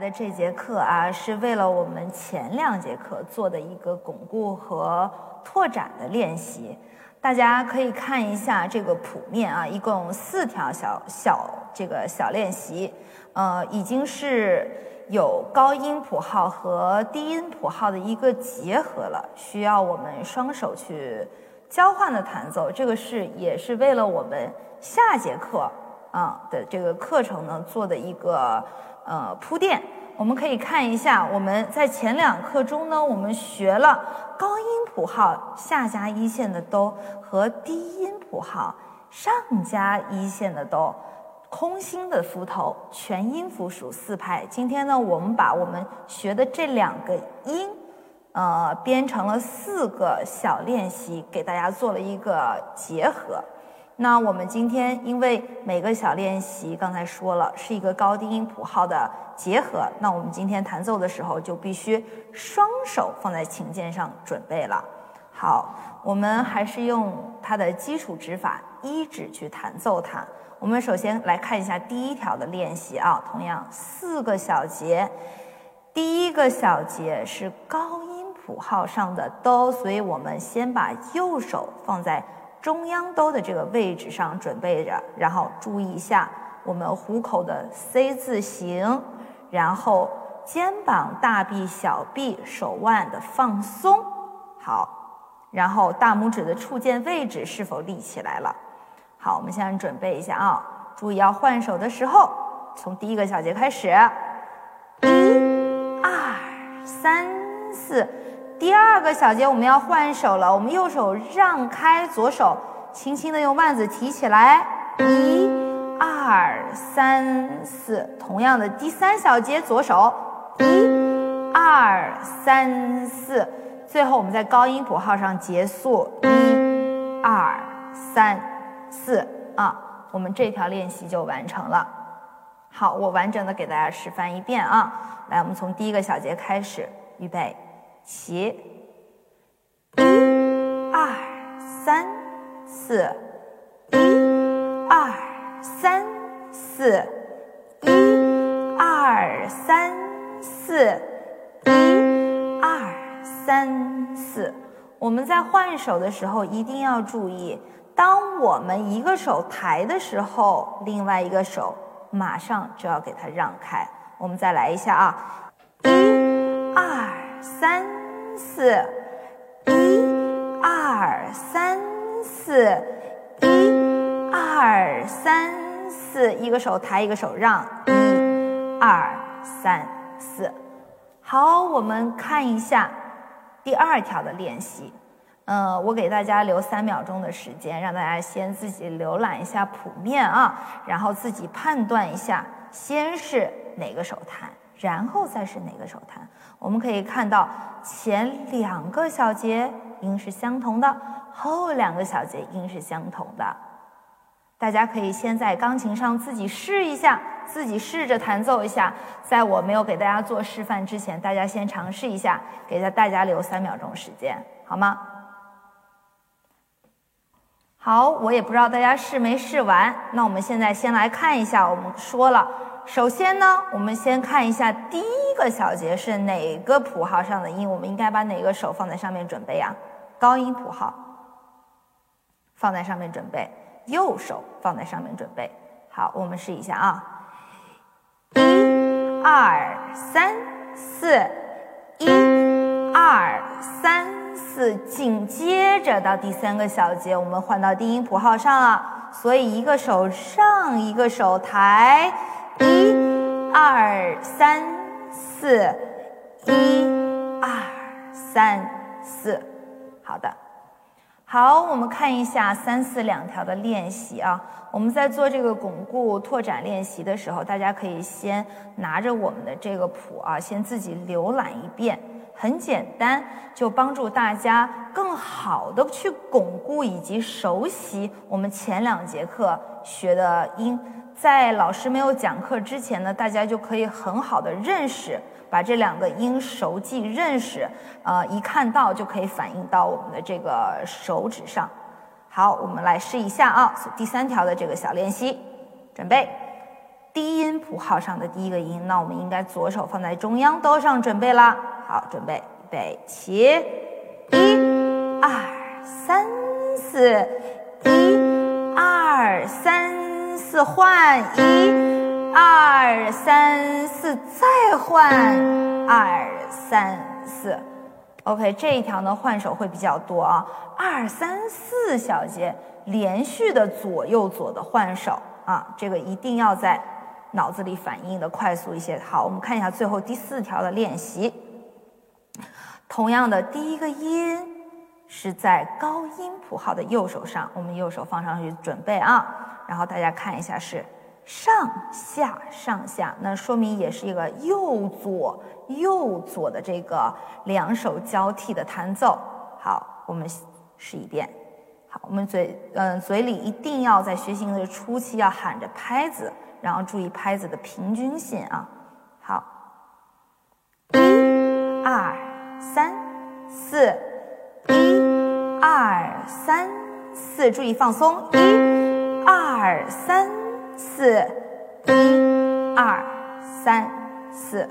的这节课啊，是为了我们前两节课做的一个巩固和拓展的练习。大家可以看一下这个谱面啊，一共四条小小这个小练习，呃，已经是有高音谱号和低音谱号的一个结合了，需要我们双手去交换的弹奏。这个是也是为了我们下节课啊的这个课程呢做的一个呃铺垫。我们可以看一下，我们在前两课中呢，我们学了高音谱号下加一线的哆和低音谱号上加一线的哆，空心的符头，全音符属四拍。今天呢，我们把我们学的这两个音，呃，编成了四个小练习，给大家做了一个结合。那我们今天因为每个小练习刚才说了是一个高低音谱号的结合，那我们今天弹奏的时候就必须双手放在琴键上准备了。好，我们还是用它的基础指法一指去弹奏它。我们首先来看一下第一条的练习啊，同样四个小节，第一个小节是高音谱号上的哆，所以我们先把右手放在。中央哆的这个位置上准备着，然后注意一下我们虎口的 C 字形，然后肩膀大臂小臂手腕的放松，好，然后大拇指的触键位置是否立起来了？好，我们现在准备一下啊，注意要换手的时候，从第一个小节开始，一、二、三、四。第二个小节我们要换手了，我们右手让开，左手轻轻的用腕子提起来，一、二、三、四。同样的，第三小节左手，一、二、三、四。最后我们在高音谱号上结束，一、二、三、四。啊，我们这条练习就完成了。好，我完整的给大家示范一遍啊。来，我们从第一个小节开始，预备。起，一、二、三、四，一、二、三、四，一、二、三、四，一、二、三、四。我们在换手的时候一定要注意，当我们一个手抬的时候，另外一个手马上就要给它让开。我们再来一下啊，一、二、三。四，一二三四，一二三四，一个手抬，一个手让，一二三四。好，我们看一下第二条的练习。嗯，我给大家留三秒钟的时间，让大家先自己浏览一下谱面啊，然后自己判断一下，先是哪个手弹。然后再是哪个手弹？我们可以看到前两个小节音是相同的，后两个小节音是相同的。大家可以先在钢琴上自己试一下，自己试着弹奏一下。在我没有给大家做示范之前，大家先尝试一下，给大家留三秒钟时间，好吗？好，我也不知道大家试没试完。那我们现在先来看一下，我们说了。首先呢，我们先看一下第一个小节是哪个谱号上的音，我们应该把哪个手放在上面准备呀？高音谱号放在上面准备，右手放在上面准备。好，我们试一下啊，一、二、三、四，一、二、三、四。紧接着到第三个小节，我们换到低音谱号上了，所以一个手上，一个手抬。一、二、三、四，一、二、三、四，好的，好，我们看一下三四两条的练习啊。我们在做这个巩固拓展练习的时候，大家可以先拿着我们的这个谱啊，先自己浏览一遍，很简单，就帮助大家更好的去巩固以及熟悉我们前两节课学的音。在老师没有讲课之前呢，大家就可以很好的认识，把这两个音熟记认识，呃，一看到就可以反映到我们的这个手指上。好，我们来试一下啊，第三条的这个小练习，准备，低音谱号上的第一个音，那我们应该左手放在中央哆上，准备啦。好，准备，预备起，一、二、三、四，一、二、三、四，换，一、二、三、四，再换，二、三、四。OK，这一条呢换手会比较多啊，二三四小节连续的左右左的换手啊，这个一定要在。脑子里反应的快速一些。好，我们看一下最后第四条的练习。同样的，第一个音是在高音谱号的右手上，我们右手放上去准备啊。然后大家看一下是上下上下，那说明也是一个右左右左的这个两手交替的弹奏。好，我们试一遍。好，我们嘴嗯嘴里一定要在学习的初期要喊着拍子。然后注意拍子的平均性啊，好，一、二、三、四，一、二、三、四，注意放松，一、二、三、四，一、二、三、四。